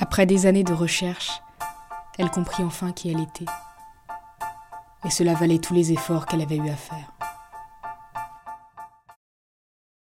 Après des années de recherche, elle comprit enfin qui elle était. Et cela valait tous les efforts qu'elle avait eu à faire.